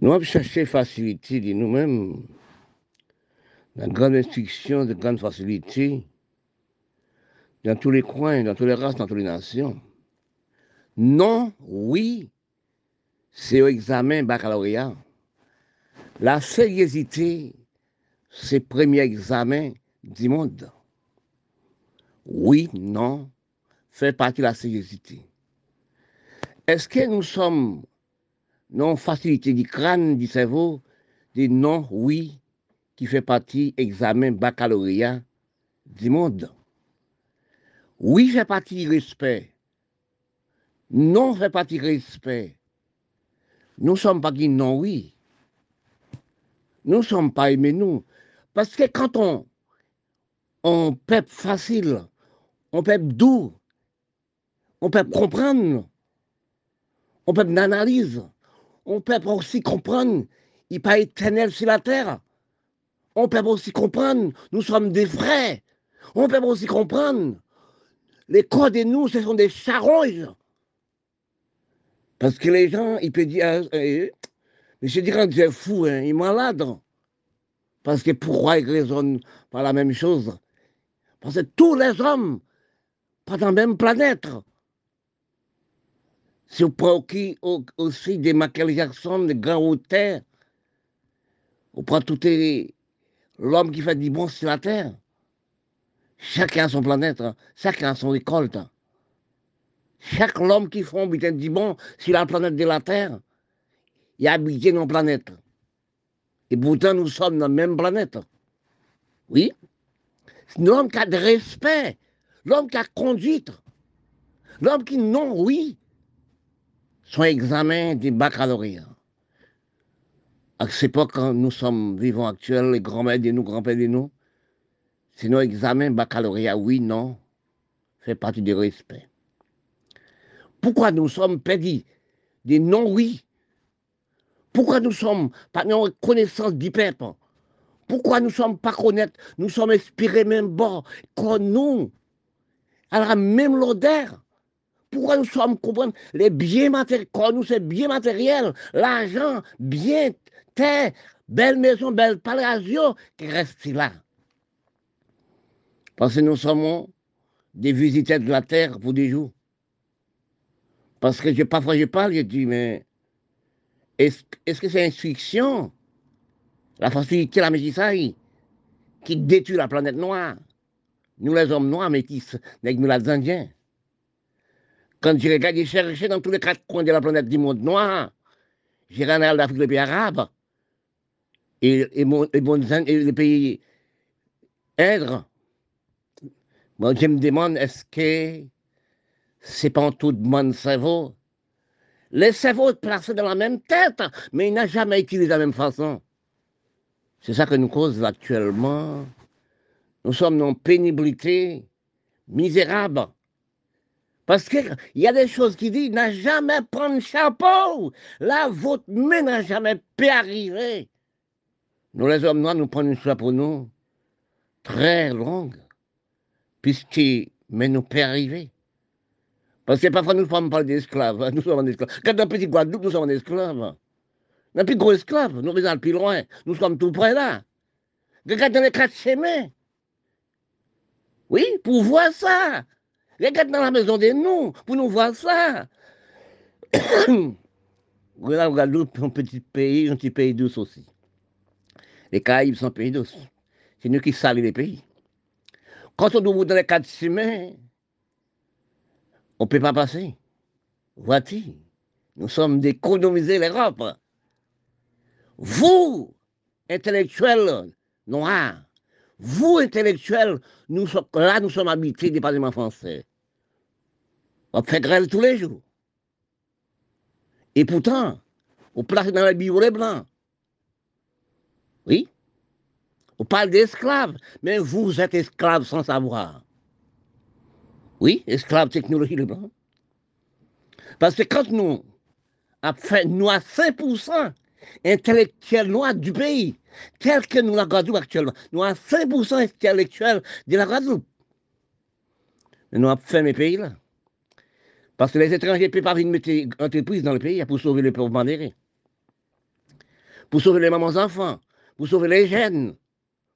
Nous avons cherché facilité de nous-mêmes, la grande instruction, de grande facilité, dans tous les coins, dans toutes les races, dans toutes les nations. Non, oui, c'est au examen baccalauréat. La sérieuxité, c'est premier examen du monde. Oui, non, fait partie de la sérieuxité. Est-ce que nous sommes non facilité du crâne, du cerveau, des non, oui, qui fait partie examen baccalauréat du monde. Oui fait partie respect. Non fait partie respect. Nous ne sommes pas qui non oui. Nous ne sommes pas aimés nous. Parce que quand on, on peut facile, on peut doux, on peut comprendre, on peut analyse, on peut aussi comprendre, il n'est pas éternel sur la terre. On peut aussi comprendre, nous sommes des frères. On peut aussi comprendre, les corps de nous, ce sont des charognes. Parce que les gens, ils peuvent dire, euh, euh, mais je dirais que c'est fou, hein, il est. Parce que pourquoi ils raisonnent par la même chose Parce que tous les hommes, pas dans la même planète. Vous prenez aussi des Michael Jackson, des grands auteurs, on prend tout l'homme qui fait du bon sur la terre. Chacun a son planète, hein. chacun a son récolte. Chaque homme qui fait du bon sur la planète de la terre, il a habité nos planètes. Et pourtant, nous sommes dans la même planète. Oui. L'homme qui a de respect, l'homme qui a conduite, l'homme qui non, oui, son examen du baccalauréat. À cette époque, quand nous sommes vivants actuels, les grands-mères de nous, grands-pères de nous, c'est nos examens baccalauréat, oui, non, fait partie du respect. Pourquoi nous sommes perdus des non-oui Pourquoi nous sommes pas dans connaissance du peuple? Pourquoi nous sommes pas connaître Nous sommes inspirés même bon, comme nous, la même l'odeur pourquoi nous sommes comprendre les biens matériels, nous c'est bien matériel, l'argent, bien, terre, belle maison, belle palazzo, qui reste là. Parce que nous sommes des visiteurs de la terre pour des jours. Parce que je, parfois je parle, je dis, mais est-ce que c'est instruction, la facilité, la métissaille, qui détruit la planète noire Nous les hommes noirs métis, nous les Indiens. Quand je regarde, j'ai cherché dans tous les quatre coins de la planète du monde noir. J'ai regardé l'Afrique, les pays arabes, et, les pays indres. Moi, je me demande, est-ce que c'est pas tout de mon cerveau? Le cerveau est placé dans la même tête, mais il n'a jamais utilisé de la même façon. C'est ça que nous cause actuellement. Nous sommes dans pénibilité misérable. Parce qu'il y a des choses qui disent, n'a jamais prendre chapeau. Là, votre main n'a jamais pu arriver. Nous, les hommes noirs, nous prenons un chapeau, nous, très long, puisque, mais nous peut arriver. Parce que parfois, nous ne sommes pas des esclaves. Nous sommes des esclaves. Quand dans petit Guadeloupe, nous sommes des esclaves. Dans plus gros esclaves, nous sommes plus loin. Nous sommes tout près là. Regarde dans les quatre chemins. Oui, pour voir ça. Regarde dans la maison de nous pour nous voir ça. Regarde, un petit pays, un petit pays douce aussi. Les Caraïbes sont pays douce. C'est nous qui salons les pays. Quand on ouvre dans les quatre chemins, on ne peut pas passer. Voici, nous sommes d'économiser l'Europe. Vous, intellectuels noirs, vous, intellectuels, nous sommes, là, nous sommes habités du département français. On fait grève tous les jours. Et pourtant, on place dans les les blancs. Oui. On parle d'esclaves, mais vous êtes esclaves sans savoir. Oui, esclaves technologie le blanc. Parce que quand nous fait nous à 5% intellectuels noirs du pays, tel que nous la Guadeloupe actuellement, nous avons 5% intellectuels de la Guadeloupe. Nous avons fait mes pays là. Parce que les étrangers ne peuvent pas venir mettre entreprise dans le pays pour sauver le pauvre bandéré. pour sauver les mamans enfants, pour sauver les jeunes,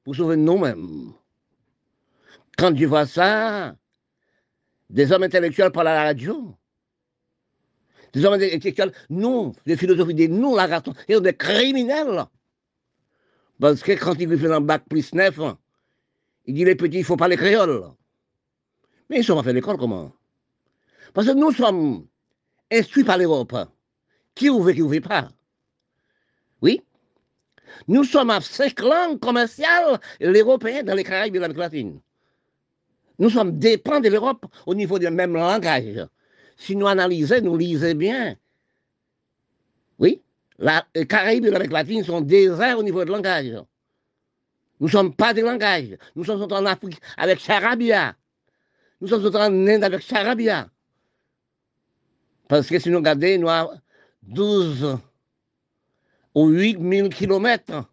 pour sauver nous-mêmes. Quand je vois ça, des hommes intellectuels parlent à la radio, des hommes intellectuels, nous, des philosophies des nous, la ils sont des criminels. Parce que quand ils font un bac plus neuf, il dit les petits, il ne faut pas les créoles. Mais ils sont pas fait l'école comment? Parce que nous sommes instruits par l'Europe. Qui ouvre, qui ouvre pas? Oui? Nous sommes à cinq langues commerciales, l'européen dans les Caraïbes et l'Amérique latine. Nous sommes dépendants de l'Europe au niveau du même langage. Si nous analysons, nous lisons bien. Oui? Les Caraïbes et l'Amérique latine sont déserts au niveau du langage. Nous ne sommes pas des langages. Nous sommes en Afrique avec Charabia. Nous sommes en Inde avec Charabia. Parce que si nous regardons, nous avons 12 ou 8 000 kilomètres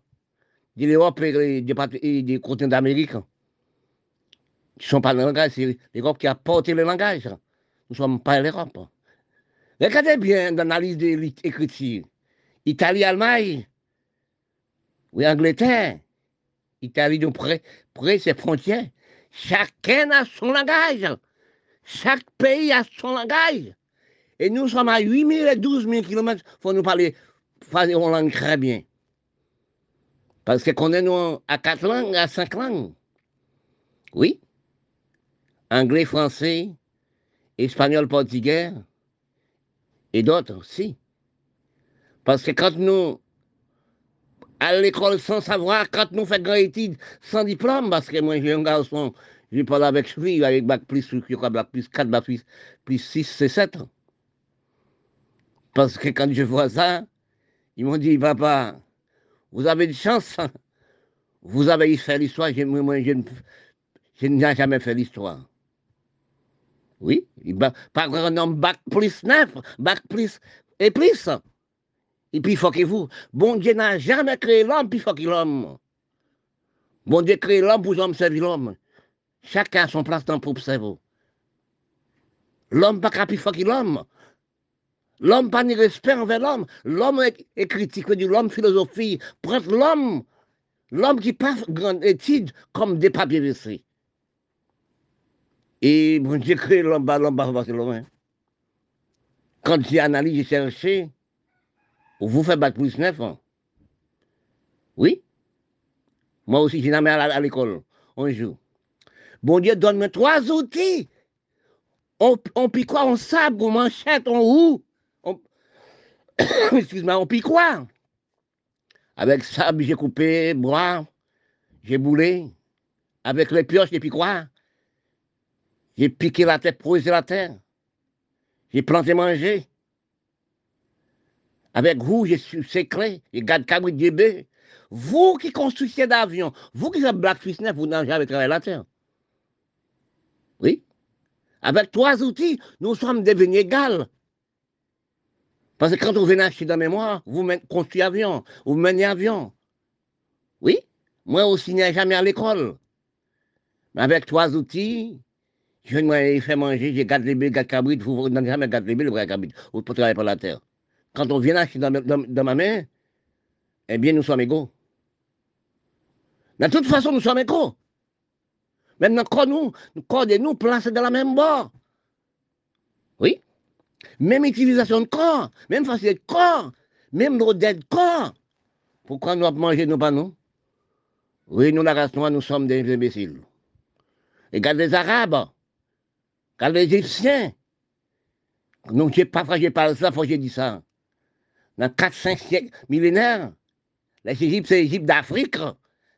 de l'Europe et des continents d'Amérique qui ne sont pas le langage, c'est l'Europe qui a porté le langage. Nous ne sommes pas l'Europe. Regardez bien l'analyse de l'écriture. Italie, Allemagne, oui, Angleterre, Italie de près, près ses frontières. Chacun a son langage. Chaque pays a son langage. Et nous sommes à 8 000 et 12 000 kilomètres. Il faut nous parler, parler en langue très bien. Parce qu'on est à quatre langues, à cinq langues? Oui. Anglais, français, espagnol, portugais et d'autres aussi. Parce que quand nous à l'école sans savoir, quand nous faisons grand étude sans diplôme, parce que moi j'ai un garçon, je parle avec lui, avec bac plus, bac plus 4, bac plus, plus 6, c'est 7. Parce que quand je vois ça, ils m'ont dit, papa, vous avez de chance, vous avez fait l'histoire, moi je, je n'ai jamais fait l'histoire. Oui, par exemple, bac plus 9, bac plus et plus. Et puis, faut que vous. Bon Dieu n'a jamais créé l'homme, puis faut qu'il l'homme. Bon Dieu crée l'homme pour l'homme servir l'homme. Chacun a son place dans pour observer. L'homme pas capable, faut qu'il l'homme. L'homme pas ni respect envers l'homme. L'homme est, critique de l'homme philosophie. Prends l'homme. L'homme qui passe grande étude comme des papiers WC. Et bon Dieu crée l'homme, l'homme l'homme. Hein. Quand j'ai analysé, j'ai cherché, vous faites bac plus 9 ans. Oui. Moi aussi, j'ai jamais à l'école. Un jour. Bon Dieu, donne-moi trois outils. On, on pique quoi? On sabre, on manchette, on roue. Excuse-moi, on pique quoi? Avec sable, j'ai coupé bois, j'ai boulé. Avec les pioches, j'ai piqué? J'ai piqué la terre, posé la terre. J'ai planté manger. Avec vous, suis secret, je garde cabri de Vous qui construisez d'avions, vous qui êtes Black Fisnet, vous n'avez jamais travaillé la terre. Oui. Avec trois outils, nous sommes devenus égales. Parce que quand vous venez acheter dans mémoire, vous construisez avion, vous menez avion. Oui. Moi aussi, n'ai jamais à l'école. Mais avec trois outils, je me fais manger, je garde les bébés, garde cabrit, vous n'avez jamais gardé les le cabrit, pour travailler pour la terre. Quand on vient acheter dans, ma main, eh bien, nous sommes égaux. De toute façon, nous sommes égaux. Maintenant, quand nous, corps de nous placés dans la même bord. Oui. Même utilisation de corps, même facilité de corps, même nos de corps. Pourquoi nous avons mangé nos panneaux Oui, nous, la race nous sommes des imbéciles. Regardez les Arabes, regardez les Égyptiens. Donc, je pas, pas ça, faut que j'ai dit ça dans 4-5 siècles millénaires. L'Égypte, c'est l'Égypte d'Afrique.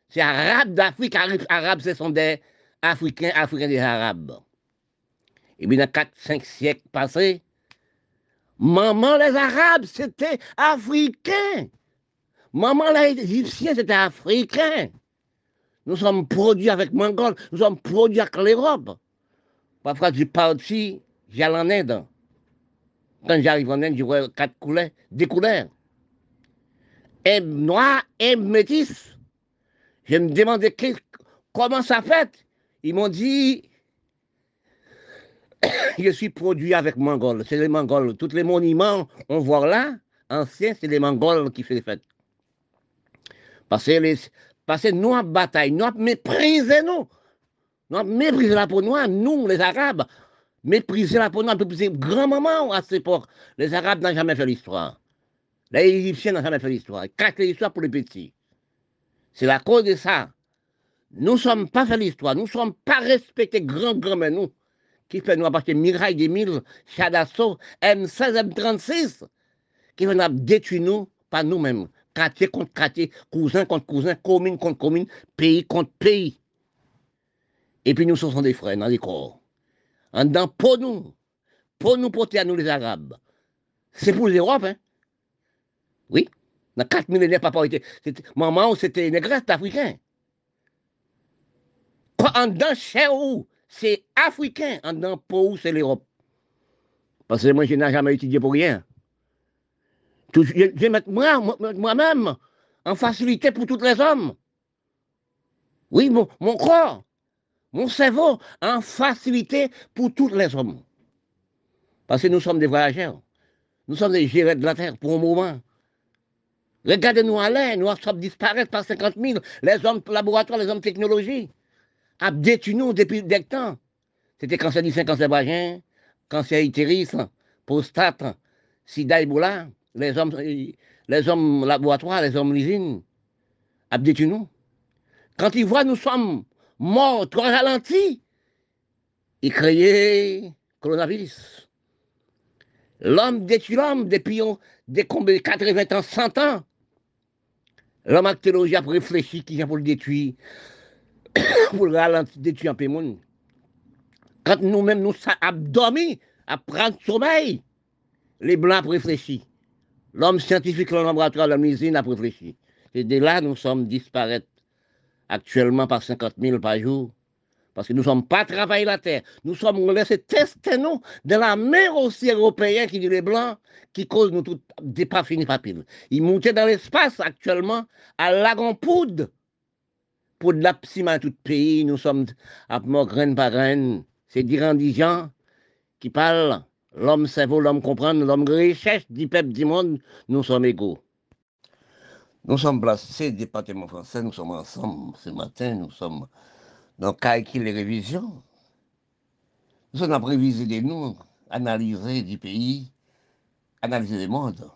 C'est arabe d'Afrique. Arabe, ce sont des Africains, Africains des Arabes. Et bien, dans 4-5 siècles passés, maman, les Arabes, c'était africain. Maman, les Égyptiens, c'était africain. Nous sommes produits avec Mongol, nous sommes produits avec l'Europe. Parfois, je parti, j'allais en Inde. Quand j'arrive en Inde, je vois quatre couleurs, des couleurs. Et noir et métis. Je me demandais comment ça fait? Ils m'ont dit, je suis produit avec Mongols. C'est les Mongols. Tous les monuments, on voit là, anciens, c'est les Mongols qui font les fêtes. Parce que, les, parce que nous avons bataille, nous avons méprisé nous. Nous méprisé la peau noire, nous, les Arabes. Méprisé la peau noire, méprisé grand-maman à cette époque. Les Arabes n'ont jamais fait l'histoire. Les Égyptiens n'ont jamais fait l'histoire. Ils cachent l'histoire pour les petits. C'est la cause de ça. Nous ne sommes pas fait l'histoire. Nous ne sommes pas respectés grand-grand, nous. Qui fait nous apporter Mirail des Mille, Chadasso, M16, M36, qui veulent détruire nous, pas nous-mêmes. Quartier contre quartier, cousin contre cousin, commune contre commune, pays contre pays. Et puis nous sommes des frères dans les corps. En dedans, pour nous, pour nous porter à nous les Arabes. C'est pour l'Europe, hein? Oui. Dans quatre millénaires, papa était. Maman, c'était négresse africain. En dedans, chez où, c'est africain. En dedans, pour c'est l'Europe? Parce que moi, je n'ai jamais étudié pour rien. Je vais mettre moi-même en facilité pour tous les hommes. Oui, mon, mon corps, mon cerveau en facilité pour tous les hommes. Parce que nous sommes des voyageurs. Nous sommes des gérants de la terre pour un moment. Regardez-nous à l'air, nous sommes disparaître par 50 000. Les hommes laboratoires, les hommes technologie. A détruit nous depuis des temps. C'était cancer du sein, cancer vagin, cancer utérus, prostate, sida, Ebola les hommes, les hommes laboratoires, les hommes l'usine, abdétu nous. Quand ils voient nous sommes morts, trop ralentis, ils créent coronavirus. L'homme détruit l'homme depuis des 80 ans, 100 ans. L'homme a théologie a réfléchi qui vient pour le détruire, pour le ralentir, détruire un peu monde. Quand nous-mêmes nous sommes dormi, à prendre sommeil, les blancs réfléchissent. L'homme scientifique, le laboratoire, l'homme usine a réfléchi. Et de là, nous sommes disparaître actuellement par 50 000 par jour. Parce que nous ne sommes pas travaillés la terre. Nous sommes laissés tester nous de la mer aussi européenne qui dit les blancs, qui cause nous tout des pas finis pas pile. Ils montent dans l'espace actuellement à lagon poudre. Pour de la ciment tout pays, nous sommes à mort graine par graine. C'est gens qui parlent L'homme cerveau, l'homme comprend, l'homme recherche du peuple du monde, nous sommes égaux. Nous sommes placés, département français, nous sommes ensemble ce matin, nous sommes dans calcul les révisions. Nous sommes en réviser des nous, analyser du pays, analyser le monde.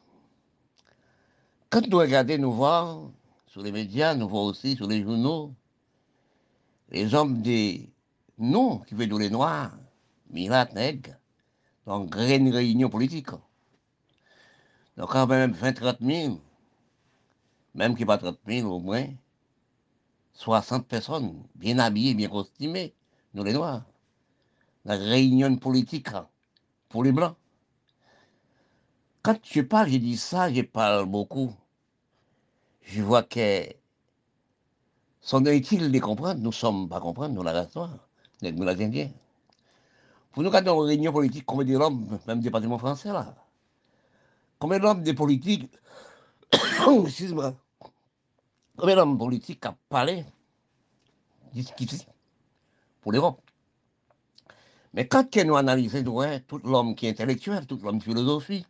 Quand nous regardons, nous voyons sur les médias, nous voyons aussi sur les journaux, les hommes des nous qui veulent les noirs, Mirat, Nègre, donc, une réunion politique. Donc, quand même 20, 30 000, même qui pas 30 000 au moins, 60 personnes, bien habillées, bien costumées, nous les Noirs. La réunion politique pour les Blancs. Quand je parle, je dis ça, je parle beaucoup. Je vois que sont utile de comprendre, nous ne sommes pas comprendre, nous la race nous les. Pour nous, quand on réunion politique, combien d'hommes, même département français là. Combien d'hommes des politiques, excuse-moi, combien d'hommes politiques ont parlé, discuté pour l'Europe. Mais quand nous analysons hein, tout l'homme qui est intellectuel, tout l'homme philosophie,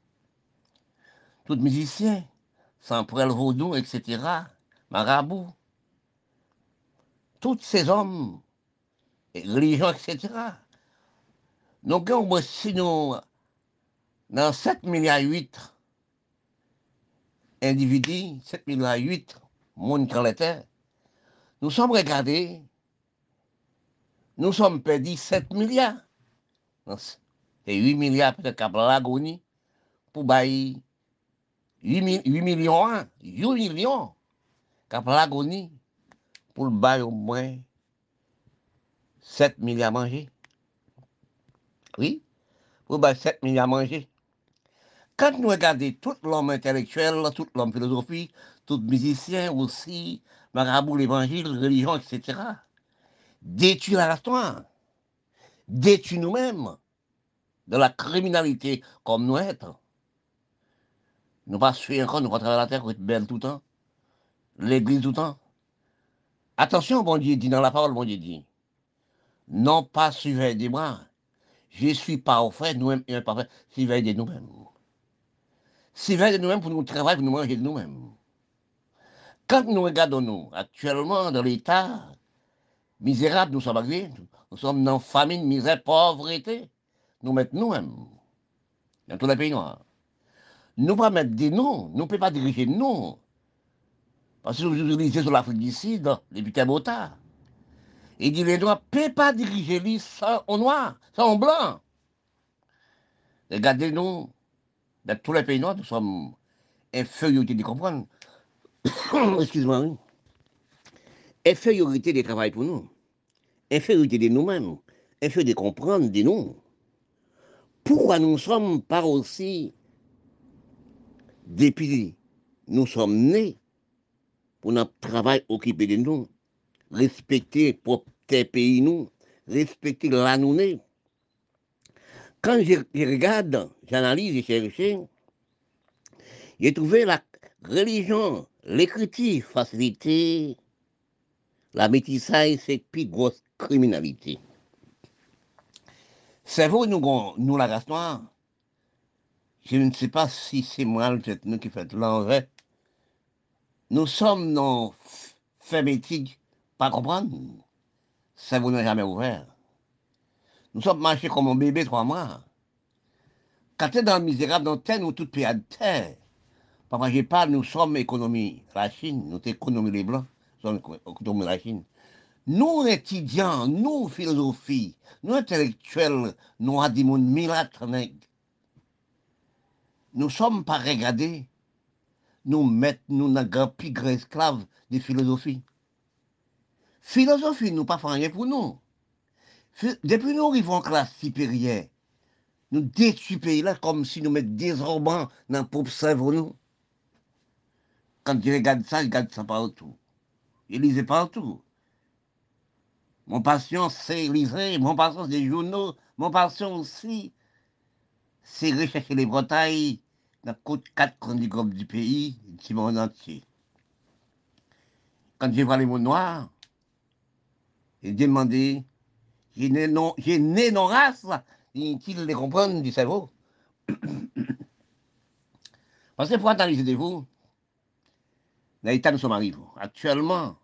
tout musicien, sans le vaudou, etc., marabout, tous ces hommes, religions, etc., donc, si nous, dans 7 milliards 8 individus, 7 milliards 8 monde nous sommes regardés, nous sommes perdus 7 milliards. Et 8 milliards peut-être qu'à l'agonie pour bailler 8, millions, 8 millions qu'à l'agonie pour bailler au moins 7 milliards à manger. Oui, pour 7 milliards à manger. Quand nous regardons tout l'homme intellectuel, tout l'homme philosophie, tout musicien aussi, marabout, l'évangile, religion, etc., détruit la race détruit nous-mêmes de la criminalité comme nous êtes. Nous pas suivre encore, nous rentrons à la terre, nous être belle tout le temps, l'église tout le temps. Attention, bon Dieu dit, dans la parole, bon Dieu dit, non pas suivre des bras, je suis parfait, nous-mêmes et imparfait, veille de nous-mêmes. veille de nous-mêmes pour nous travailler, pour nous manger de nous-mêmes. Quand nous regardons nous, actuellement, dans l'état misérable, nous sommes arrivés, nous sommes dans famine, misère, pauvreté. Nous mettons nous-mêmes, dans tous les pays noirs. Nous ne pouvons pas mettre des noms, nous ne pouvons pas diriger nous. Parce que vous utilisez sur l'Afrique du Sud, depuis Tabota. Il dit les Noirs ne peuvent pas diriger les sans en noir, sans en blanc. Regardez-nous, dans tous les pays noirs, nous sommes infériorité de comprendre. Excuse-moi, oui. Infériorité de travail pour nous. Infériorité de nous-mêmes. Infériorité de comprendre de nous. Pourquoi nous ne sommes pas aussi, depuis nous sommes nés, pour notre travail occupé de nous, respecter tes pays nous, respecter la nous. Quand je, regarde, j'analyse et cherche, j'ai trouvé la religion, l'écriture facilité, la métissage, c'est plus grosse criminalité. C'est vous, nous, nous la race. Je ne sais pas si c'est moi, qui faites l'envers. Nous sommes nos fermétiques, pas comprendre. Ça vous n'a jamais ouvert. Nous sommes marchés comme un bébé trois mois. Quand tu es dans le misérable, dans terre, nous tout pays à terre. Papa, je parle, nous sommes économie, la Chine, nous sommes économie les Blancs, nous sommes économie la Chine. Nous, étudiants, nous, philosophie, nous, intellectuels, nous, à des nous sommes pas regardés, nous mettons nous dans grand pigre esclave de philosophie. Philosophie, nous pas rien pour nous. Depuis nous arrivons en classe supérieure, nous détruisons pays là comme si nous mettions des dans le pauvre cerveau nous. Quand je regarde ça, je regarde ça partout. Je lisais partout. Mon passion, c'est lire, mon passion, c'est les journaux, mon passion aussi, c'est rechercher les Bretailles dans quatre chroniques du pays, du monde entier. Quand vois les mots noirs, j'ai demandé, j'ai né non, j'ai né non race, ils les comprennent du cerveau. Parce que pour analyser vous, dans l'état nous sommes arrivés. Actuellement,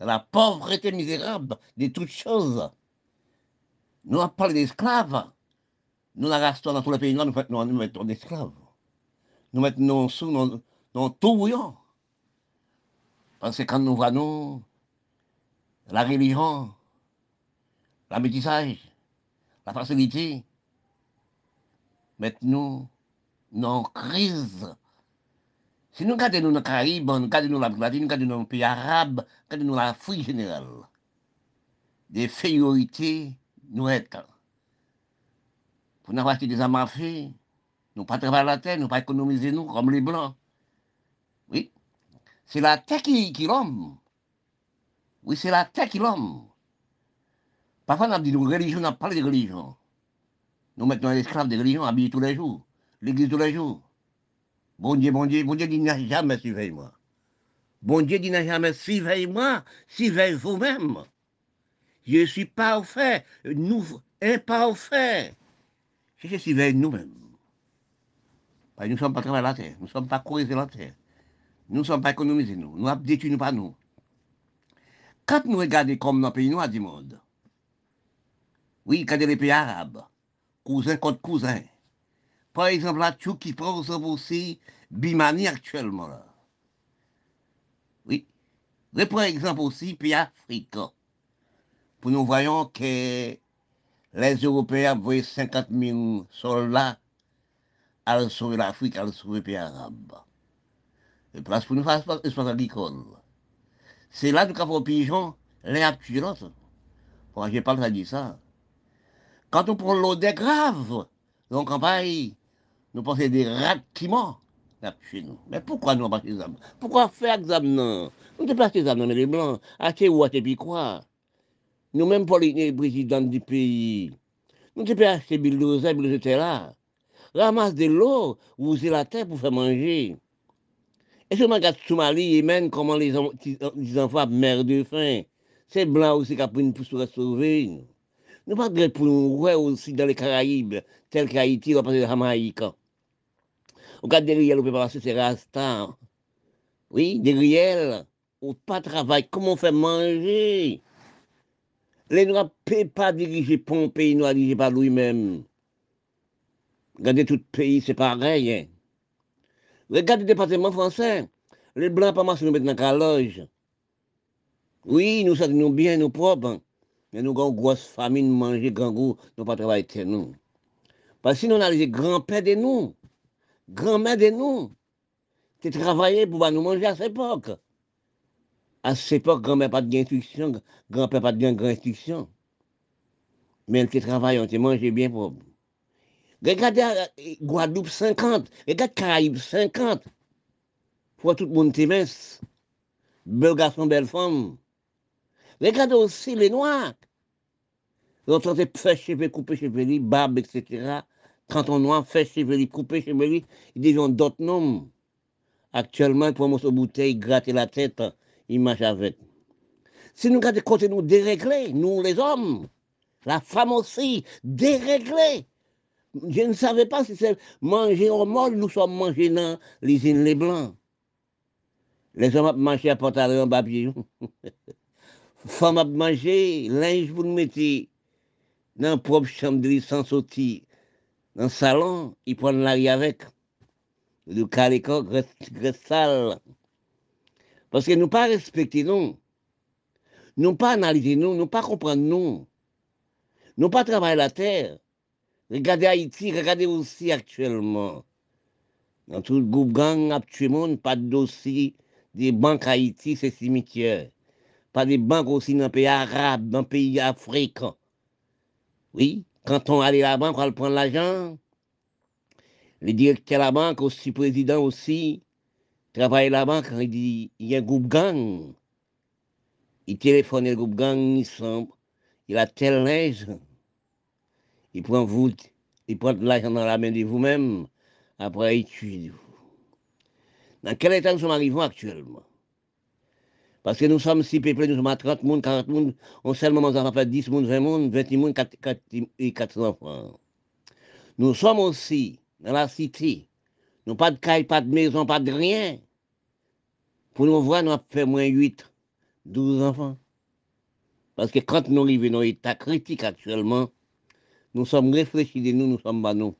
la pauvreté misérable de toutes choses. Nous avons parlé d'esclaves. Nous la restons dans tous les pays, nous, nous mettons d'esclaves. Nous mettons sous dans, dans tout. Parce que quand nous voyons la religion, la métissage, la facilité, maintenant, nous en crise si nous regardons nos Caraïbes, nous regardons l'Amérique latine, nous regardons nos pays arabes, nous regardons l'Afrique générale, des féorités nous être. Pour n'avoir acheté des feu, nous pas travailler la terre, nous pas économiser nous comme les Blancs. Oui, c'est la terre qui, qui l'homme. Oui, c'est la terre qui l'homme. Parfois, on a dit de religion, on a parlé de religion. Nous mettons un esclave de religion habillés tous les jours, l'église tous les jours. Bon Dieu, bon Dieu, bon Dieu dit n'a jamais suivi moi. Bon Dieu dit n'a jamais suivi moi, suivez vous-même. Je suis parfait, nous imparfait. Je suis nous-mêmes. Nous ne sommes pas travaillés la terre, nous ne sommes pas corrigés la terre. Nous ne sommes pas économisés, nous. Nous ne détruisons pas nous. Quand nous regardons comme nos pays noirs du monde, oui, regardez les pays arabes, cousins contre cousins, par exemple, la qui prend aussi Bimani actuellement. Là. Oui. Mais par exemple aussi, puis Afrique. Pour nous voyons que les Européens envoyé 50 000 soldats à sauver l'Afrique, à sauver les pays arabes. Et place pour nous faire espace agricole. C'est là que nous avons pigeon, l'autre. Je n'ai pas le dire ça. Quand on prend l'eau des graves, en campagne, nous pensons des rats qui mentent chez nous. Mais pourquoi nous pas âmes? Pourquoi faire non? Nous ne pas âmes dans les blancs. Acheter ou acheter puis quoi Nous-mêmes, pour les présidents du pays, nous ne pas acheter bulldozer, bulldozer là. Ramasse de l'eau, vous la terre pour faire manger. Et si on regarde Somalie, Yémen, comment les, les enfants meurent de faim, c'est blanc aussi qui a pris pour sauver. Nous pas pour nous voir aussi dans les Caraïbes, tel qu'Haïti, on va de Jamaïque. Regarde derrière le préparation, c'est Rasta. Oui, derrière, ou pas travail, comment on fait manger? Les Noirs ne peuvent pas diriger pour un pays noir dirigé par lui-même. Regardez tout pays, c'est pareil. Hein. Regardez le département français. Les Blancs pas marcher nous mettre dans la loge. Oui, nous sommes bien, nous propres. Mais nous avons une grosse nous manger, grand goût, nous pas travailler nous. Parce que sinon, on a les grands-pères de nous, grand-mère de nous, qui travaillaient pour nous manger à cette époque. À cette époque, grand-mère pas d'instruction, grand-père pas de grande instruction. Mais elle travaillait, on te mangeait bien pour. Regardez euh, Guadeloupe 50, regardez Caraïbes 50. Pour tout le monde te mince. Garçon, belle femme. Regardez aussi les Noirs. Ils ont tenté de faire cheveux, couper cheveux, barbe, etc. Quand on noir fait cheveux, couper cheveux, ils deviennent d'autres noms. Actuellement, ils prennent une bouteille, gratter la tête, ils marchent avec. Si nous regardons côté nous dérégler, nous les hommes, la femme aussi, dérégler. Je ne savais pas si c'est manger au mort, nous sommes mangés dans l'usine Les Blancs. Les hommes ont mangé à pantalon en papier. Femmes ont mangé, linge vous nous mettez dans la propre chambre de sans sortir dans le salon, ils prennent l'arrière avec. Le calico, graisse sale. Parce que nous pas respecter nous. Nous pas analyser nous, nous pas comprendre nous. Nous pas travailler la terre. Regardez Haïti, regardez aussi actuellement. Dans tout le groupe gang, actuellement, pas de dossier des banques Haïti, c'est cimetière. Pas des banques aussi dans les pays arabes, dans les pays africains. Oui, quand on allait à la banque, on prendre l'argent. Le directeur de la banque, aussi président aussi, travaille à la banque, il dit, il y a un groupe gang. Il téléphone le groupe gang, il, il a tel linge il prend vous, il prend l'argent dans la main de vous-même, après il tue vous. Dans quel état nous sommes arrivés actuellement? Parce que nous sommes si peuplés, nous sommes à 30 monde, 40 monde, on seulement nous avons fait 10 monde, 20 monde, 20 monde, 4, 4, et 4 enfants. Nous sommes aussi dans la cité. Nous pas de caille, pas de maison, pas de rien. Pour nous voir, nous avons fait moins 8, 12 enfants. Parce que quand nous arrivons dans l'état critique actuellement, nous sommes réfléchis de nous, nous sommes pas nous.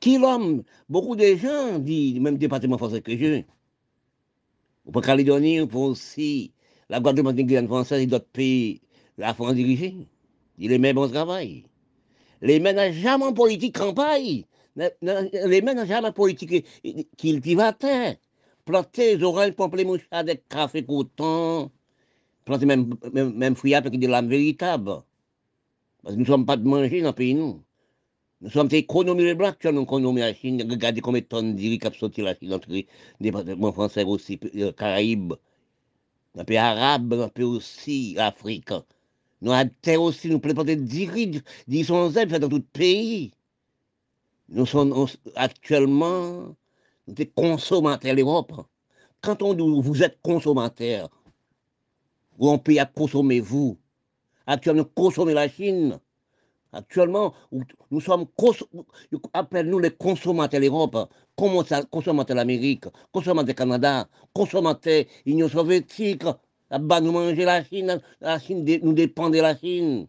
Qui l'homme? Beaucoup de gens disent, même département français que je, pour Calédonie, pour aussi la Guadeloupe, la Guyane française et d'autres pays, la France dirigée. Il les met bon travail. Les mêmes n'ont jamais politique campagne. Les mêmes n'ont jamais politique cultivateur. Planter des oranges, pamplemousses, des café coton. Planter même, même, même fruits avec de l'âme véritable. Parce que nous ne sommes pas de manger dans le pays, nous. Nous sommes économies les blancs, nous économies la Chine. Regardez combien de tonnes d'iri qui sorti la Chine entre les départements français aussi, les Caraïbes, dans le pays arabe, dans le pays aussi africain. Nous avons aussi, nous planter d'iri, d'iri sont dans tout le pays. Nous sommes actuellement des consommateurs l'Europe. Quand on dit vous êtes consommateurs, ou on peut consommer vous, Actuellement, consommer la Chine. Actuellement, nous sommes, appelle-nous les consommateurs l'Europe, consommateurs de l'Amérique, consommateurs Canada, consommateurs de l'Union soviétique. Là-bas, nous mangeons la Chine, la Chine nous dépend de la Chine.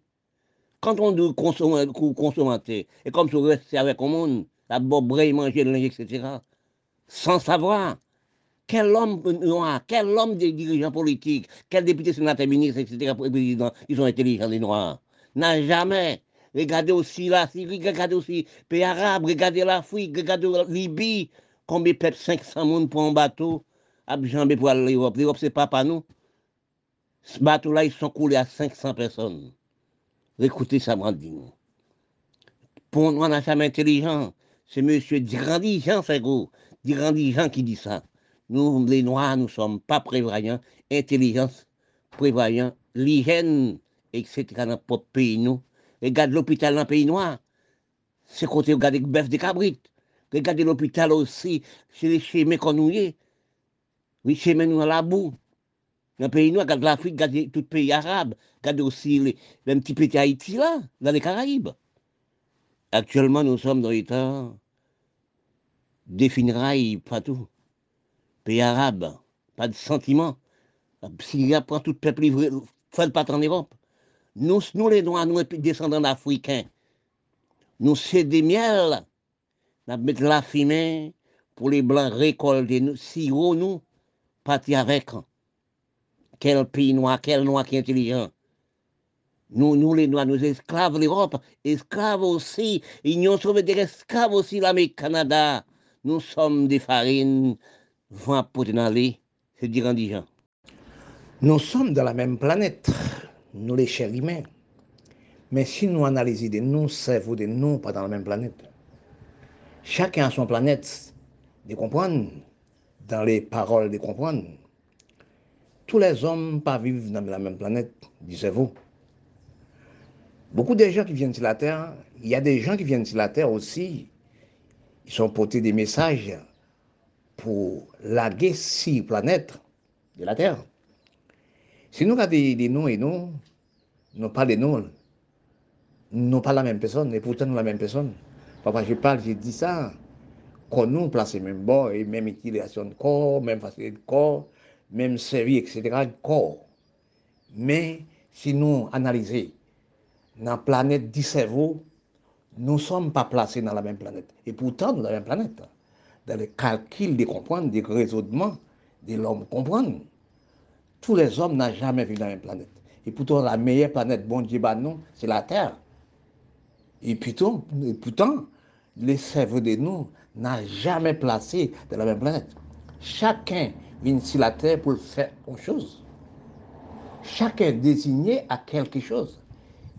Quand on dit consommateur, et comme on restait avec le monde, là-bas, manger linge, etc., sans savoir. Quel homme noir, quel homme des dirigeants politiques, quel député, sénateur, ministre, etc., président, ils sont intelligents, les noirs. N'a jamais. Regardez aussi la Syrie, regardez aussi les pays arabes, regardez l'Afrique, regardez la Libye. Combien de 500 personnes pour un bateau à jambe pour l'Europe. L'Europe, c'est pas pour nous. Ce bateau-là, ils sont coulés à 500 personnes. Écoutez ça, Brandine. Pour nous, on n'a jamais intelligent. C'est monsieur Dirandijan, c'est gros. Dirandijan qui dit ça. Nous, les Noirs, nous ne sommes pas prévoyants, intelligence, prévoyants, l'hygiène, etc. dans notre pays, nous. Regarde l'hôpital dans le pays noir. C'est côté, regardez le bœuf de cabrit. Regardez l'hôpital aussi, chez les chemins qu'on nous est. Oui, chemins nous à la boue. Dans le pays noir, regardez l'Afrique, regardez tout le pays arabe. Regardez aussi les, même petit petit Haïti là, dans les Caraïbes. Actuellement, nous sommes dans l'état des pas tout pays arabe, pas de sentiment. S'il y a tout peuple livré, fait pas en Europe. Nous, nous les Noirs, nous descendants d'Africains, nous c'est des miels, nous mettons la fumée pour les Blancs récolter, nous, haut nous, partir avec. Quel pays noir, quel noir qui est intelligent. Nous, nous les Noirs, nous esclaves l'Europe, esclaves aussi, Union soviétique, esclaves aussi l'Amérique, Canada. Nous sommes des farines, Nous sommes de la même planète, nous les chers humains. Mais si nous analysons de nous, cerveau de nous, pas dans la même planète. Chacun a son planète, de comprendre, dans les paroles de comprendre. Tous les hommes pas vivent dans la même planète, disez-vous. Beaucoup de gens qui viennent sur la Terre, il y a des gens qui viennent sur la Terre aussi, ils sont portés des messages pour laguer six planètes de la Terre. Si nous regardons des noms et noms, nous pas des noms, nous pas la même personne, et pourtant nous la même personne. Papa, je parle, je dis ça. Quand nous plaçons même bord, et même utilisation de corps, même facilité de corps, même service, etc., corps. Mais si nous analysons dans la planète du cerveau, nous ne sommes pas placés dans la même planète. Et pourtant, nous sommes dans la même planète. Dans les calculs des comprendre, des raisonnements, de l'homme comprendre. Tous les hommes n'ont jamais vécu dans la même planète. Et pourtant, la meilleure planète, bon Dieu, bah non, c'est la Terre. Et pourtant, et pourtant les cerveaux de nous n'a jamais placé dans la même planète. Chacun vient sur la Terre pour faire une chose. Chacun désigné à quelque chose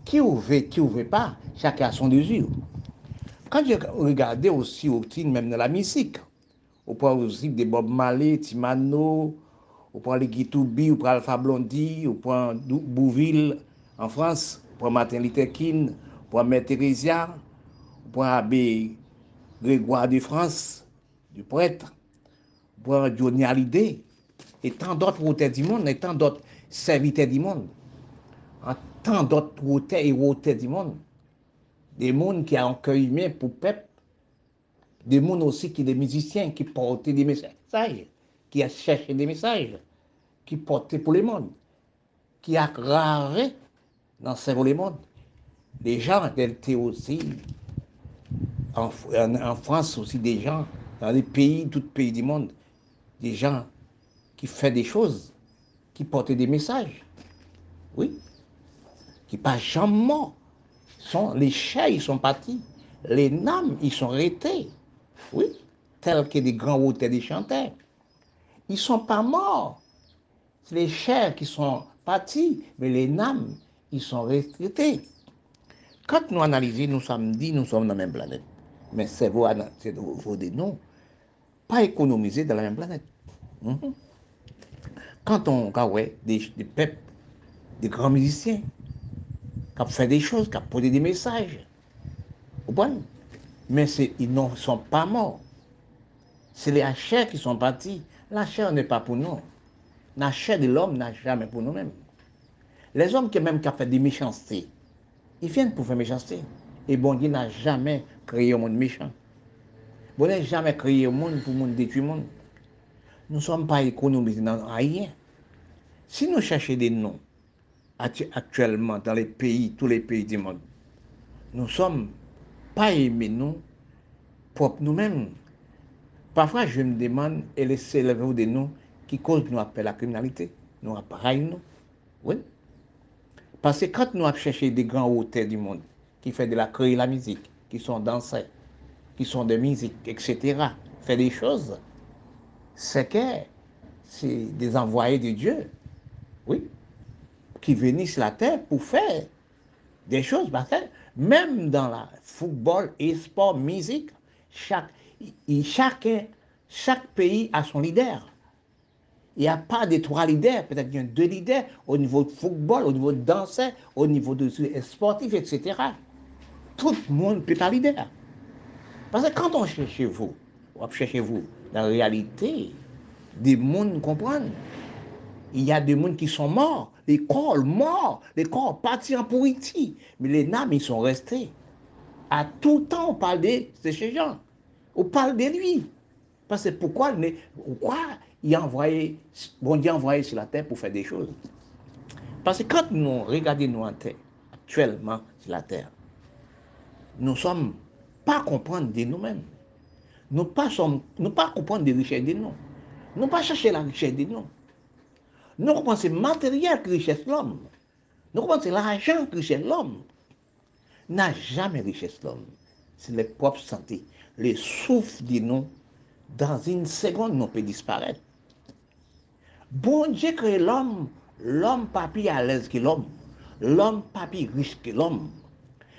qui ouvre, qui ouvre pas, chacun a son désir. Quand j'ai regardé aussi au titre, même dans la musique, on prend aussi des Bob Marley, Timano, on prend les Guitoubi, on prend Alpha Blondie, on prend Bouville en France, on prend Martin Luther King, on prend Mère Thérésia, on prend Abbé Grégoire de France, du prêtre, on prend Johnny Hallyday, et tant d'autres auteurs du monde, et tant d'autres serviteurs du monde, tant d'autres auteurs et auteurs du monde. Des mondes qui ont humain pour peuple. Des mondes aussi qui des musiciens qui portent des messages, qui a cherché des messages, qui portent pour le monde, qui a rare dans ce le monde. Des gens étaient aussi, en, France aussi, des gens, dans les pays, tout pays du monde, des gens qui font des choses, qui portent des messages. Oui qui pas jamais Les chats, ils sont partis. Les names, ils sont restés. Oui, tels que des grands auteurs des chanteurs. Ils ne sont pas morts. C'est les chairs qui sont partis, mais les names, ils sont restés. Quand nous analysons, nous sommes dit, nous sommes dans la même planète. Mais c'est vous, de nous, pas économiser dans la même planète. Mhm. Quand on voit des, des peuples, des grands musiciens, qui a fait des choses, qui a posé des messages. Mais ils ne sont pas morts. C'est les chair qui sont partis. La chair n'est pas pour nous. La chair de l'homme n'a jamais pour nous-mêmes. Les hommes qui même ont fait des méchancetés, ils viennent pour faire méchanceté. Et bon Dieu n'a jamais créé un monde méchant. Bon n'a jamais créé un monde pour détruire le monde. Nous ne sommes pas économisés dans rien. Si nous cherchons des noms, actuellement dans les pays, tous les pays du monde. Nous sommes pas aimés, nous, propres nous-mêmes. Parfois, je me demande, et les célèbres de nous qui cause nous appelle la criminalité, nous appareils nous. Oui. Parce que quand nous avons cherché des grands auteurs du monde, qui font de la créer la musique, qui sont danseurs, qui sont de musique, etc., fait des choses, c'est que c'est des envoyés de Dieu. Oui qui sur la terre pour faire des choses. Même dans le football et sport, musique, chaque, chaque pays a son leader. Il n'y a pas de trois leaders, peut-être qu'il y a deux leaders au niveau de football, au niveau de danse, au niveau de sportif, etc. Tout le monde peut être leader. Parce que quand on cherche vous, on cherche vous, la réalité, des mondes comprennent. Il y a des mondes qui sont morts, les corps morts, les corps partis en pourriti. Mais les names, ils sont restés. À tout temps, on parle de ces gens. On parle de lui. Parce que pourquoi, pourquoi il a envoyé, bon Dieu a envoyé sur la terre pour faire des choses? Parce que quand nous regardons nous en terre, actuellement sur la terre, nous ne sommes pas comprendre de nous-mêmes. Nous ne sommes, pas comprendre des richesses de nous. Nous ne pas chercher la richesse de nous. Nous comprenons c'est matériel que richesse l'homme. Nous comprenons c'est l'argent que richesse l'homme. N'a jamais richesse l'homme. C'est les propres santé. Les souffles de nous, dans une seconde, nous peut disparaître. Bon Dieu crée l'homme, l'homme pas plus à l'aise que l'homme. L'homme pas plus riche que l'homme.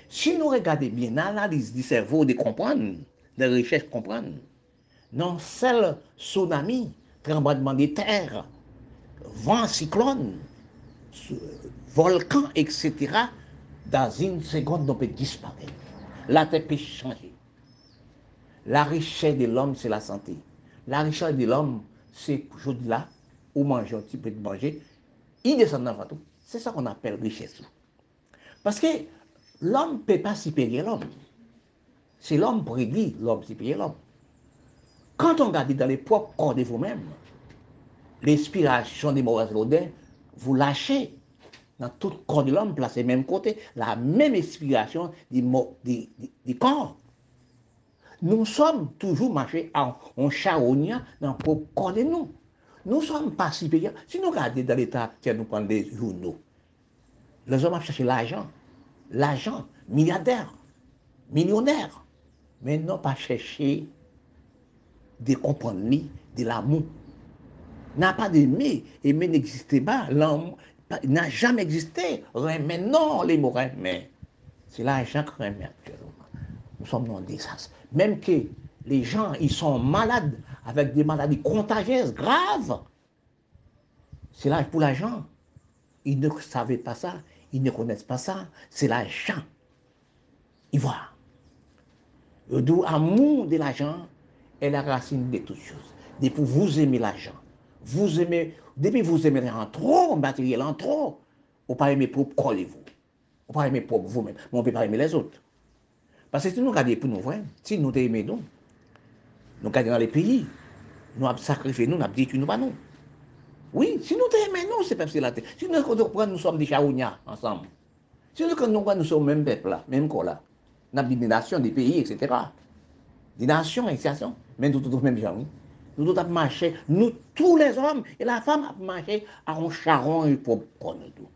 Si nous regardons bien l'analyse du cerveau de comprendre, de richesse comprendre, non seul tsunami, tremblement de terre, vent, cyclone, volcan, etc., dans une seconde, on peut disparaître. La terre peut changer. La richesse de l'homme, c'est la santé. La richesse de l'homme, c'est aujourd'hui là, ou manger un petit peu de manger, il descend dans le C'est ça qu'on appelle richesse. Parce que l'homme ne peut pas payer l'homme. C'est l'homme prédit, l'homme payer l'homme. Quand on regarde dans les propres corps de vous-même, l'inspiration des mauvaises odeurs, vous lâchez dans tout le corps de l'homme, placé même côté, la même inspiration du, corps. Nous sommes toujours marchés en, en charognat dans le corps de nous. Nous sommes pas si. Si nous regardons dans l'État, tiens, nous prenons des journaux, les hommes ont cherché l'argent, l'argent, milliardaire, millionnaire, mais non pas chercher de comprendre de l'amour n'a pas d'aimer. Aimer n'existait pas. L'homme n'a jamais existé. Mais non, les mots mais c'est l'argent qui remet actuellement. Nous sommes dans des désastre. Même que les gens, ils sont malades avec des maladies contagieuses, graves. C'est là pour l'argent. Ils ne savaient pas ça. Ils ne connaissent pas ça. C'est l'argent. Ils voient. D'où amour de l'argent est la racine de toutes choses. Et pour vous aimer l'argent, vous aimez, depuis vous aimez en trop, matériel en trop, vous pas aimer propre, collez-vous. Vous pas aimer propre vous-même, mais on peut pas aimer les autres. Parce que si nous regardons pour nous, vrai, si nous aimons nous, nous regardons dans les pays, nous avons sacrifié nous, nous avons dit que nous pas nous. Oui, si nous aimons nous, c'est parce que la terre. Si nous comprenons, nous sommes des chaougnats ensemble. Si nous comprenons, nous sommes même peuple là, même corps là. Nous avons des nations, des pays, etc. Des nations, des nations, mais nous sommes tous même gens. nous tous avons marché, nous tous les hommes et la femme avons marché à un charron et pour prendre tout.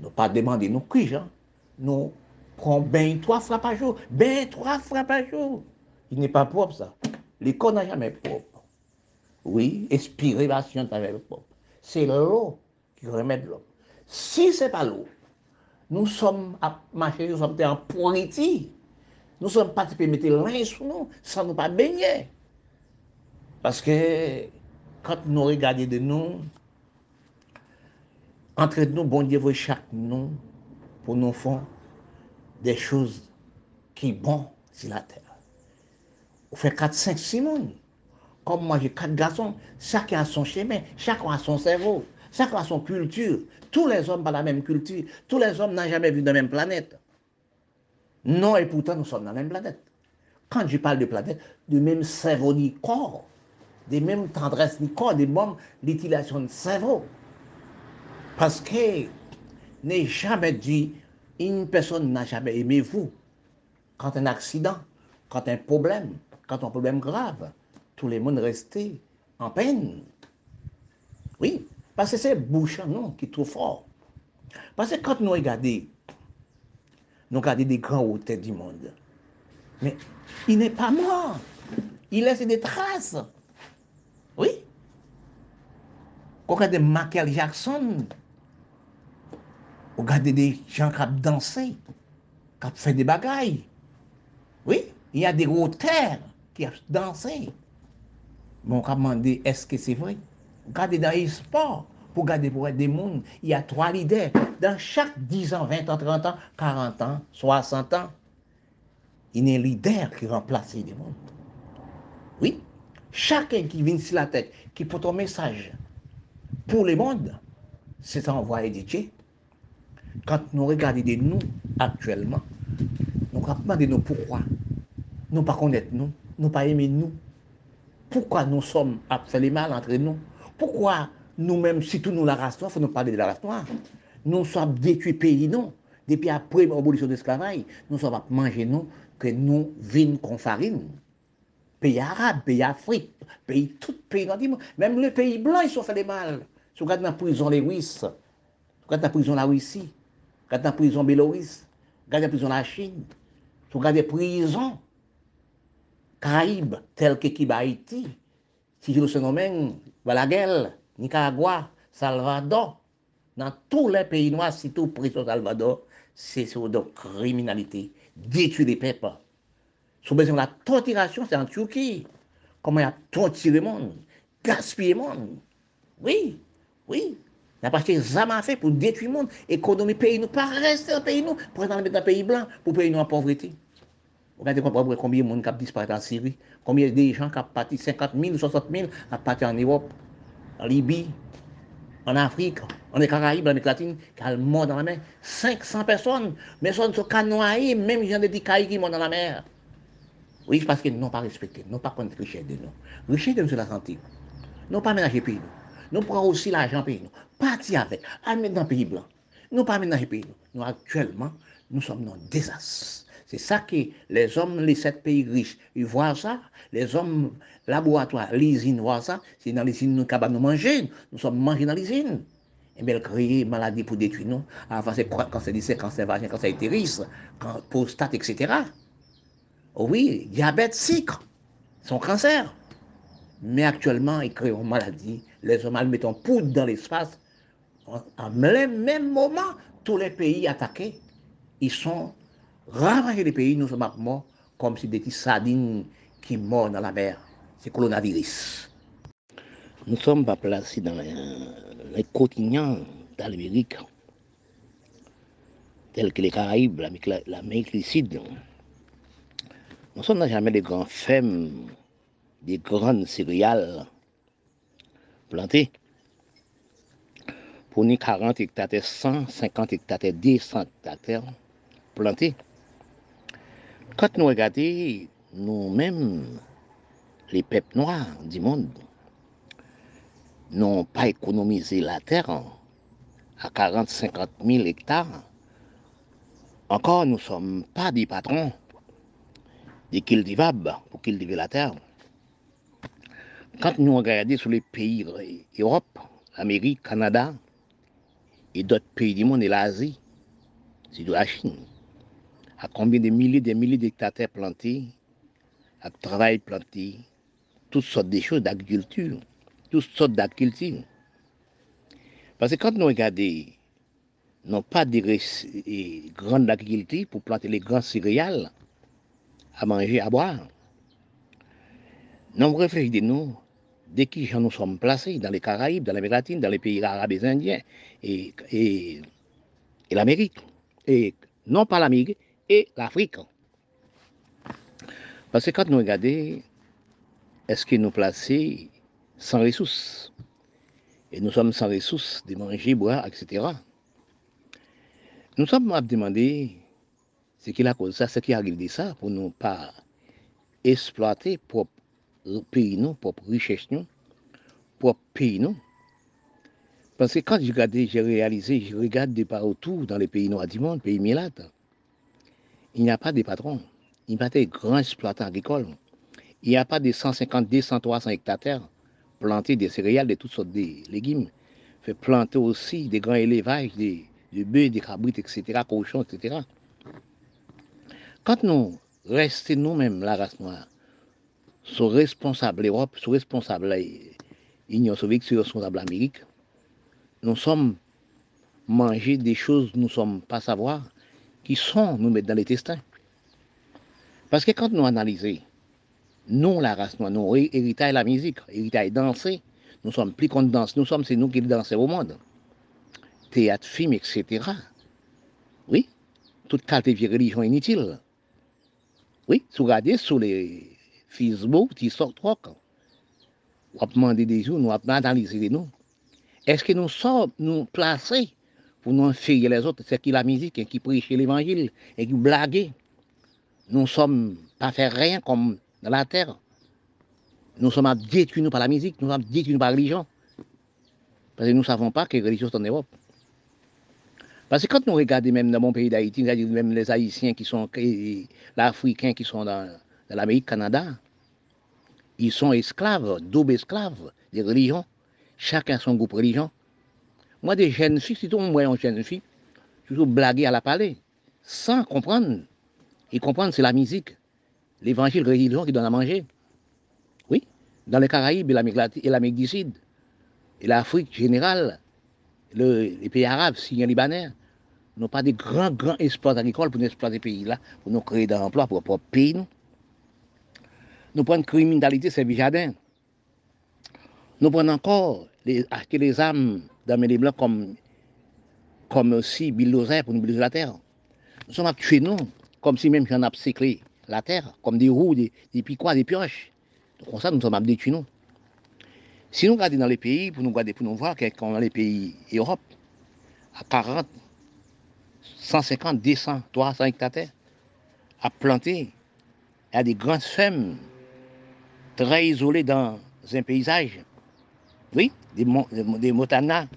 Nous pas demander nous qui, hein? nous prenons ben trois fois par jour, ben trois fois par jour. Il n'est pas propre ça. L'école n'a jamais propre. Oui, expirer la n'a jamais propre. C'est l'eau qui remet l'homme. Si ce n'est pas l'eau, nous sommes à marcher, nous sommes en pourriture. Nous sommes pas pour mettre l'un sur nous sans nous pas baigner. Parce que quand nous regardons de nous, entre nous, bon Dieu veut chaque nous pour nous faire des choses qui sont bonnes sur la terre. On fait 4, 5, 6 mondes. Comme moi, j'ai quatre garçons, chacun a son chemin, chacun a son cerveau, chacun a son culture. Tous les hommes n'ont pas la même culture. Tous les hommes n'ont jamais vu la même planète. Non, et pourtant, nous sommes dans la même planète. Quand je parle de planète, du même cerveau du corps des mêmes tendresses ni corps, des mêmes l'utilisation de cerveau. Parce que n'est jamais dit, une personne n'a jamais aimé vous. Quand un accident, quand un problème, quand un problème grave, tout le monde restait en peine. Oui, parce que c'est Bouchon non, qui est trop fort. Parce que quand nous regardons, nous regardons des grands hôtels du monde, mais il n'est pas mort. Il laisse des traces. Oui. Ou gade Michael Jackson, ou gade de jan kap danse, kap fe de bagay. Oui, y a de roter ki ap danse. Bon kap mande, eske se vre? Gade dan e sport, pou gade pou et de moun, y a 3 lider. Dan chak 10 an, 20 an, 30 an, 40 an, 60 an, y ne lider ki remplase de moun. Oui. Chacun qui vient sur la tête, qui porte un message pour le monde, c'est envoyé de Dieu. Quand nous regardons de nous actuellement, nous demandons nous pourquoi. Nous ne pas connaître nous, nous pas aimer nous. pourquoi nous sommes les mal entre nous? Pourquoi nous-mêmes, si nous la race noire, faut parler de la race noire? Nous sommes détruits pays, non? Depuis après l'abolition de l'esclavage, nous sommes à manger, nous, que nous vînes qu'on farine. pays arabes, pays Afrique, pays tout pays dans le monde. Même le pays blanc, ils sont fait des mal. Si vous regardez dans la prison les Russes, vous regardez dans la prison la Russie, vous regardez dans la prison Bélorusse, regardez la prison la Chine, vous regardez prison Caraïbes, telles que Kiba Haïti, si je le nomme, Balaguel, Nicaragua, Salvador, dans tous les pays noirs, surtout prison Salvador, c'est sur de criminalité, détruire les peuples. Sous besoin de la torturation, c'est en Turquie. Comment il y a torturé le monde, gaspillé le monde. Oui, oui. Il n'y a pas jamais fait pour détruire le monde. Économie pays, nous pas rester dans le pays, nous, pour être dans le pays blanc, pour payer nous en pauvreté. Regardez combien de monde qui a disparu en Syrie, combien de gens qui ont parti? 50 000, 60 000, qui ont parti en Europe, en Libye, en Afrique, en Caraïbes, en Amérique latine, qui ont mort dans la mer. 500 personnes, mais sont noyés, même gens de qui sont dans la mer. Oui, parce qu'ils n'ont pas respecté, n'ont pas compté richesse de nous. Richesse de nous, la santé. Nous pas ménager pays nous. Nous prenons aussi l'argent pays nous. Parti avec, amener dans le pays blanc. Nous pas ménager pays nous. Nous actuellement, nous sommes dans un désastre. C'est ça que les hommes, les sept pays riches, ils voient ça. Les hommes laboratoires, les usines voient ça. C'est dans les usines nous nous manger. Nous sommes mangés dans les usines. Et bien, créer maladie pour détruire nous. Avant, c'est cancer du sein, cancer vagin, cancer utérus, prostate, etc. Oui, diabète, sucre, son cancer. Mais actuellement, ils créent une maladie. Les hommes mettent en poudre dans l'espace. En même moment, tous les pays attaqués, ils sont ravager les pays, nous sommes morts comme si des petites sardines qui meurent dans la mer. C'est coronavirus. Nous sommes pas placés dans les, quotidiens d'Amérique, tels que les Caraïbes, l'Amérique du Sud. Nous sommes jamais des grands femmes, des grandes céréales plantées. Pour nous, 40 hectares, 150 hectares, 200 hectares plantés. Quand nous regardons nous-mêmes, les peuples noirs du monde, n'ont pas économisé la terre à 40-50 000 hectares. Encore, nous ne sommes pas des patrons des cultivables pour cultiver la terre. Quand nous regardons sur les pays Europe, Amérique, Canada et d'autres pays du monde et l'Asie, c'est de la Chine à combien de milliers de milliers d'hectares plantés, à travail planté, toutes sortes de choses d'agriculture, toutes sortes d'agriculture. Parce que quand nous regardons, non pas des grandes agricultures pour planter les grands céréales à manger, à boire. Non, réfléchissons nous, dès que nous sommes placés dans les Caraïbes, dans l'Amérique latine, dans les pays arabes et indiens et, et l'Amérique. Et non pas l'Amérique, l'Afrique. Parce que quand nous regardons, est-ce que nous plaçons sans ressources? Et nous sommes sans ressources de manger, boire, etc. Nous sommes à demander ce qui a cause ça, ce qui arrive de ça, pour ne pas exploiter propre pays, nous, propre richesse, nous, propre pays, nous. Parce que quand je regarde, j'ai réalisé, je regarde de partout dans les pays noirs du monde, pays milates, il n'y a pas de patrons, il n'y a pas de grands exploitants agricoles, il n'y a pas de 150, 200, 300 hectares plantés des céréales, de toutes sortes de légumes, fait planter aussi des grands élevages, des, bœufs, des cabrites, etc., cochons, etc. Quand nous restons nous-mêmes, la race noire, sont responsables l'Europe, sont responsables l'Union soviétique, sont responsables l'Amérique, nous sommes mangés des choses nous ne sommes pas savoir, qui sont nous mettre dans les testins. Parce que quand nous analysons, nous, la race noire, nous, héritage la musique, héritage danser, nous sommes plus qu'on danse, nous sommes, c'est nous qui dansons au monde. Théâtre, film, etc. Oui, toute qualité de religion inutile. Oui, si vous regardez sur les Facebook, sortent trop, on va demander des jours, nous va analyser nous. Est-ce que nous sommes placés pour nous faire les autres, c'est qui la musique, qui prêche l'évangile, et qui blague? Nous ne sommes pas faire rien comme dans la terre. nous sommes détruits par la musique, nous sommes détruits par la religion. Parce que nous ne savons pas que la religion est en Europe. Parce que quand nous regardons même dans mon pays d'Haïti, même les Haïtiens qui sont, les Africains qui sont dans, l'Amérique, Canada, ils sont esclaves, double esclaves des religions. Chacun son groupe religion. Moi, des jeunes filles, si tout monde une jeune fille, toujours blaguer à la palais, sans comprendre. Et comprendre, c'est la musique, l'évangile religion qui donne à manger. Oui, dans les Caraïbes et l'Amérique du Sud, et l'Afrique générale, les pays arabes, Syriens, Libanais, n'ont pas de grands, grands espoirs agricoles pour nous exploiter ces pays-là, pour nous créer des emplois pour notre pays. Nous, nous prenons criminalité, c'est jardin. Nous prenons encore les, acheter les âmes dans les blancs comme, comme si bulldozer pour nous bulldozer la terre. Nous sommes tués, nous, comme si même j'en ai la terre, comme des roues, des, des piquois, des pioches. Donc, comme ça, nous sommes détruits, nous. Si nous regardons dans les pays, pour nous regarder, pour nous voir, dans les pays Europe, à 40, 150, 200, 300 hectares à planter, a des grandes fermes très isolées dans un paysage. Oui, des, montagnes.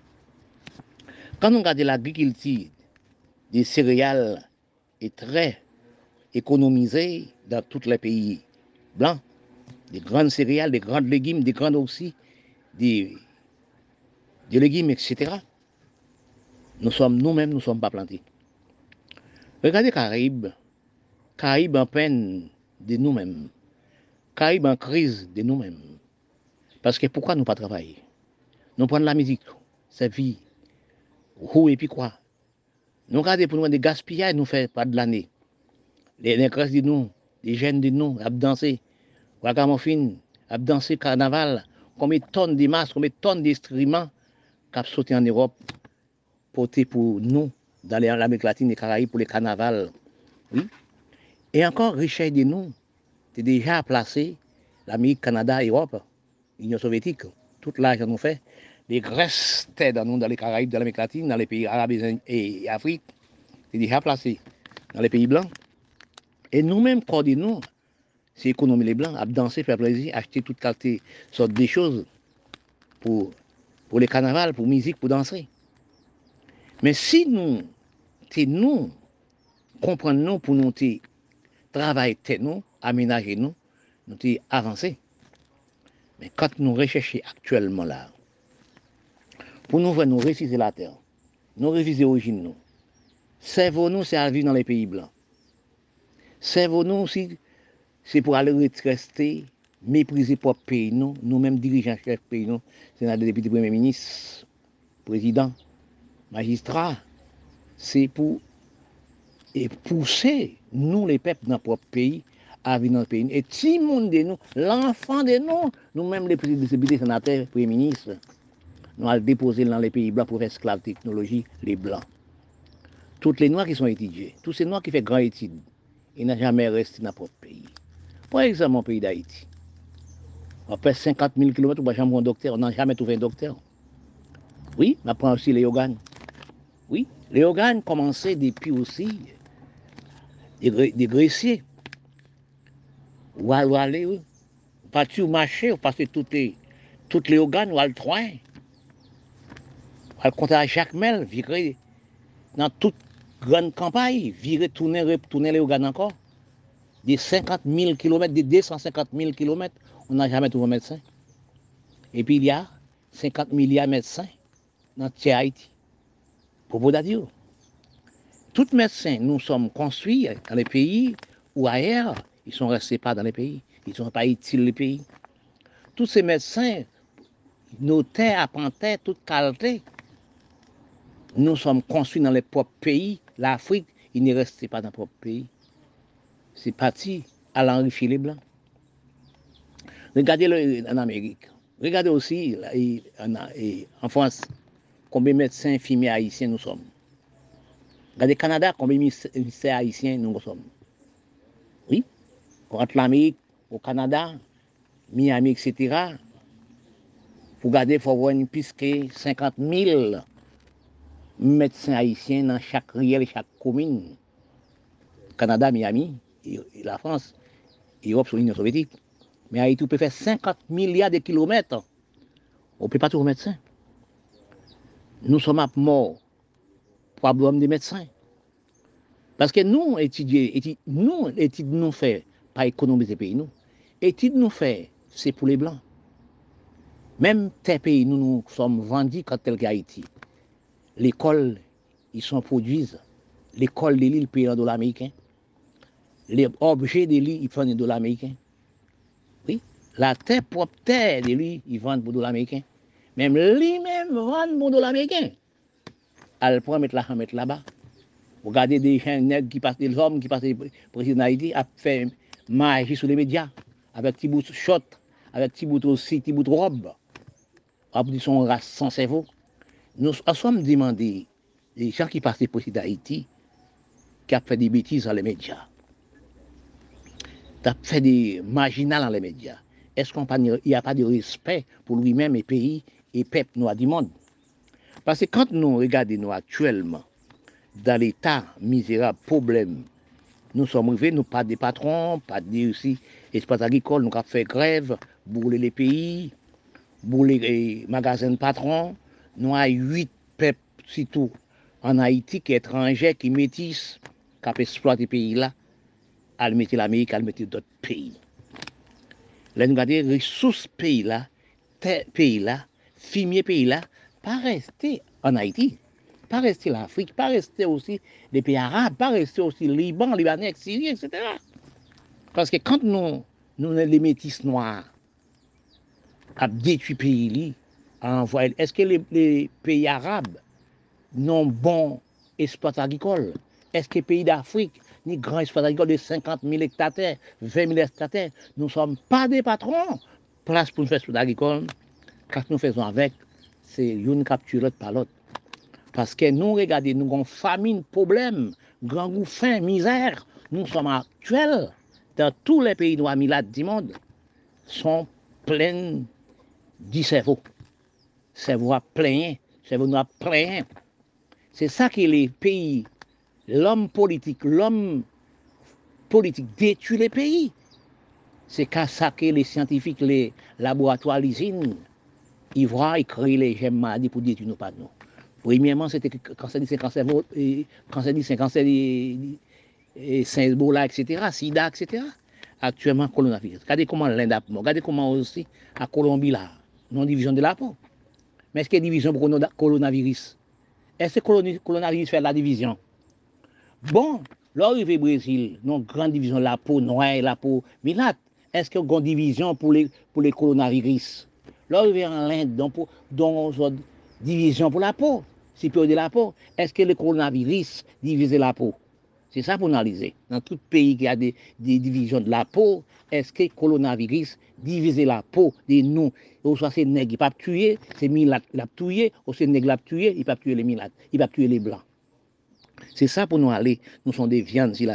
Quand on regarde l'agriculture des céréales est très économisée dans tous les pays blancs. Des grandes céréales, des grandes légumes, des grandes aussi, des, des légumes, etc. Nous sommes nous-mêmes, nous ne sommes pas plantés. Regardez Caraïbes. Caraïbes en peine de nous-mêmes. Caraïbes en crise de nous-mêmes. Parce que pourquoi nous pas travailler Nous prenons la musique, sa vie, où et puis quoi Nous regardons pour nous des gaspillages, nous fait pas de l'année. Les, les de nous, les jeunes de nous, à danser. Wagamofine, à danser carnaval. Combien de tonnes de masques, combien de tonnes d'instruments qui sauté en Europe, portés pour nous dans l'Amérique latine et Caraïbes pour les carnavals. Oui. Et encore, richesse de nous, c'est déjà placé l'Amérique, Canada, Europe, l'Union soviétique. Toute l'argent nous fait. Les graisses dans dans les Caraïbes, dans l'Amérique latine, dans les pays arabes et Afrique, c'est déjà placé dans les pays blancs. Et nous-mêmes, nous, c'est économiser les blancs, à danser, faire plaisir, acheter toute qualité, sorte de choses pour, pour les carnavals, pour musique, pour danser. Mais si nous te nou kompren nou pou nou te travay te nou, aminaje nou, nou te avanse. Men kante nou recheche aktuelman la, pou nou vwen nou revize la ter, nou revize orijin nou, servo nou se aviv nan le peyi blan. Servo nou si se pou ale retreste, meprize pop peyi nou, nou menm dirijan chef peyi nou, senade depite premier ministre, prezident, magistrat, se pou e pousse nou le pep nan prop peyi avi nan peyi. Et ti moun de nou, l'enfant de nou, nou mèm le presidibite senatèr, pre-ministre, nou al depose lan le peyi blan pou esklav teknologi, le blan. Tout le noy ki son etidje, tout se noy ki fe gran etid, e nan jamè resti nan prop peyi. Po ekseman peyi d'Haïti, apè 50 000 km ou ba jamè kon doktèr, nan jamè touve un doktèr. Oui, m'apren osi le yogan. Oui, Les organes commençaient depuis aussi des, des graissiers. Ou à aller, partir au marché, ou passer toutes les, toutes les organes, ou à le train. Ou à compter à Jacques mel, virer dans toute grande campagne, virer, tourner, retourner les organes encore. Des 50 000 km, des 250 000 km, on n'a jamais trouvé un médecin. Et puis il y a 50 milliards de médecins dans Haïti. Dire, tous les médecins, nous sommes construits dans les pays ou ailleurs, ils ne sont restés pas dans les pays, ils ne sont pas utiles les pays. Tous ces médecins notaient, apprendaient toute qualité. Nous sommes construits dans les propres pays. L'Afrique, il n'est resté pas dans le propre pays. C'est parti à l'enrichir les Blancs. Regardez-le en Amérique. Regardez aussi en France combien de médecins infirmiers haïtiens nous sommes. Le Canada, combien de ministères haïtiens nous sommes. Oui, entre l'Amérique, au Canada, Miami, etc. Pour garder, il faut avoir une piste 50 000 médecins haïtiens dans chaque riel et chaque commune. Canada, Miami, et la France, Europe, sur l'Union soviétique. Mais Haïti peut faire 50 milliards de kilomètres. On ne peut pas trouver médecin. nous sommes à mort problème des médecins. Parce que nous, étudier, étudier nous, étudier nous fait pas économiser pays nous. Étudier nous fait, c'est pour les blancs. Même tes pays, nous nous sommes vendus quand tel qu'Haïti. L'école, ils sont produisent. L'école de l'île paye en dollars américains. Les objets de l'île, ils font des dollars américains. Oui. La terre propre terre de l'île, ils vendent pour dollars américains. Même lui-même vend pour dollars américains. Elle prend mettre là, mettre là-bas. Regardez des gens qui passent, des hommes qui passent président d'Haïti, a fait magie sur les médias, avec petit bout de shot, avec petit bout aussi, petit bout de robe. A dit son race sans cerveau. Nous sommes demandé, les gens qui passent président d'Haïti, qui a fait des bêtises dans les médias, qui a fait des marginales dans les médias. Est-ce qu'il n'y a pas de respect pour lui-même et pays et peuple noir du monde. Parce que quand nous regardons nous actuellement, dans l'état misérable, problème, nous sommes arrivés, nous pas des patrons, pas de aussi espaces agricoles, nous avons fait grève, brûler les pays, brûler les magasins de patrons. Nous avons huit peuples, surtout en Haïti, qui sont étrangers, qui métissent, qui exploitent les pays-là, à mettre l'Amérique, à mettre d'autres pays. Là, nous regardons les ressources pays-là, pays-là, fumier pays là, pas rester en Haïti pas rester l'Afrique, pas rester aussi les pays arabes, pas rester aussi Liban, Libanais, Syrie, etc. Parce que quand nous, nous les métis noirs, à détruire pays, est-ce que les, pays arabes n'ont bon espace agricole? Est-ce que les pays d'Afrique, ni grand espace agricole de 50 000 hectares, 20 000 hectares, nous ne sommes pas des patrons Place pour faire espace agricole, quand nous faisons avec, c'est une capture par l'autre. Parce que nous, regardez, nous avons famine, problème, grand goût, faim, misère. Nous sommes actuels dans tous les pays noirs du monde, sont pleins du cerveau. Cerveau plein, cerveau noir plein. C'est ça que les pays, l'homme politique, l'homme politique détruit les pays. C'est ça que les scientifiques, les laboratoires, les voient, ils créent les gemmes maladies pour détruire nos pas nous. Premièrement, c'était cancer du cancer, cancer du cancer du Saint-Ebola, etc., SIDA, etc. Actuellement, coronavirus. Regardez comment l'Inde Regardez comment aussi à Colombie, là, non-division de la peau. Mais est-ce qu'il y a division pour le coronavirus? Est-ce que le coronavirus fait la division? Bon, l'arrivée au Brésil, non grande division de la peau noire la peau milate. Est-ce qu'il y a une division pour les, pour les coronavirus? L'arrivée en Inde, donc, pour, donc, division pour la peau si de la peau, est-ce que le coronavirus divise la peau? C'est ça pour analyser. Dans tout pays qui a des, divisions de la peau, est-ce que le coronavirus divise la peau de nous Ou soit c'est nègre qui pas tuer, c'est milat qui tué, ou c'est nègre l'a tué, il pas tuer les milates, il pas tuer les blancs. C'est ça pour nous aller, nous sommes des viandes sur.